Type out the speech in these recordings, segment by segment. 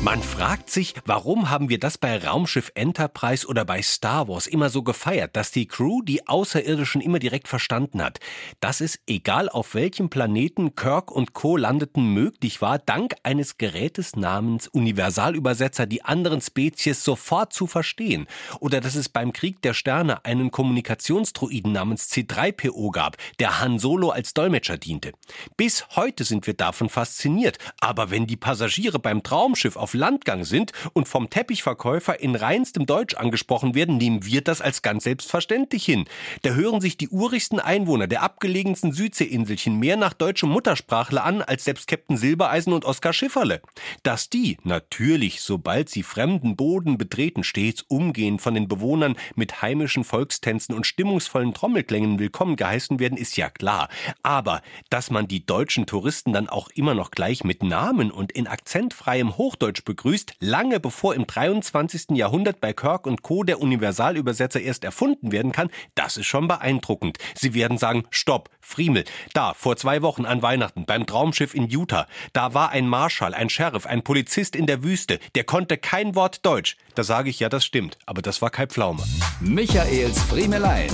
Man fragt sich, warum haben wir das bei Raumschiff Enterprise oder bei Star Wars immer so gefeiert, dass die Crew die Außerirdischen immer direkt verstanden hat. Dass es, egal auf welchem Planeten Kirk und Co. landeten, möglich war, dank eines Gerätes namens Universalübersetzer die anderen Spezies sofort zu verstehen. Oder dass es beim Krieg der Sterne einen Kommunikationsdruiden namens C3PO gab, der Han Solo als Dolmetscher diente. Bis heute sind wir davon fasziniert. Aber wenn die Passagiere beim Traumschiff auf auf Landgang sind und vom Teppichverkäufer in reinstem Deutsch angesprochen werden, nehmen wir das als ganz selbstverständlich hin. Da hören sich die urigsten Einwohner der abgelegensten Südseeinselchen mehr nach deutschem Muttersprachler an als selbst Captain Silbereisen und Oskar Schifferle. Dass die natürlich, sobald sie fremden Boden betreten, stets umgehend von den Bewohnern mit heimischen Volkstänzen und stimmungsvollen Trommelklängen willkommen geheißen werden, ist ja klar. Aber dass man die deutschen Touristen dann auch immer noch gleich mit Namen und in akzentfreiem Hochdeutsch Hochdeutsch begrüßt, lange bevor im 23. Jahrhundert bei Kirk und Co. der Universalübersetzer erst erfunden werden kann, das ist schon beeindruckend. Sie werden sagen, stopp, Friemel, da, vor zwei Wochen an Weihnachten, beim Traumschiff in Utah, da war ein Marschall, ein Sheriff, ein Polizist in der Wüste, der konnte kein Wort Deutsch. Da sage ich, ja, das stimmt, aber das war kein Pflaume. Michaels Friemelein.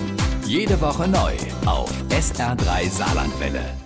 Jede Woche neu auf SR3 Saarlandwelle.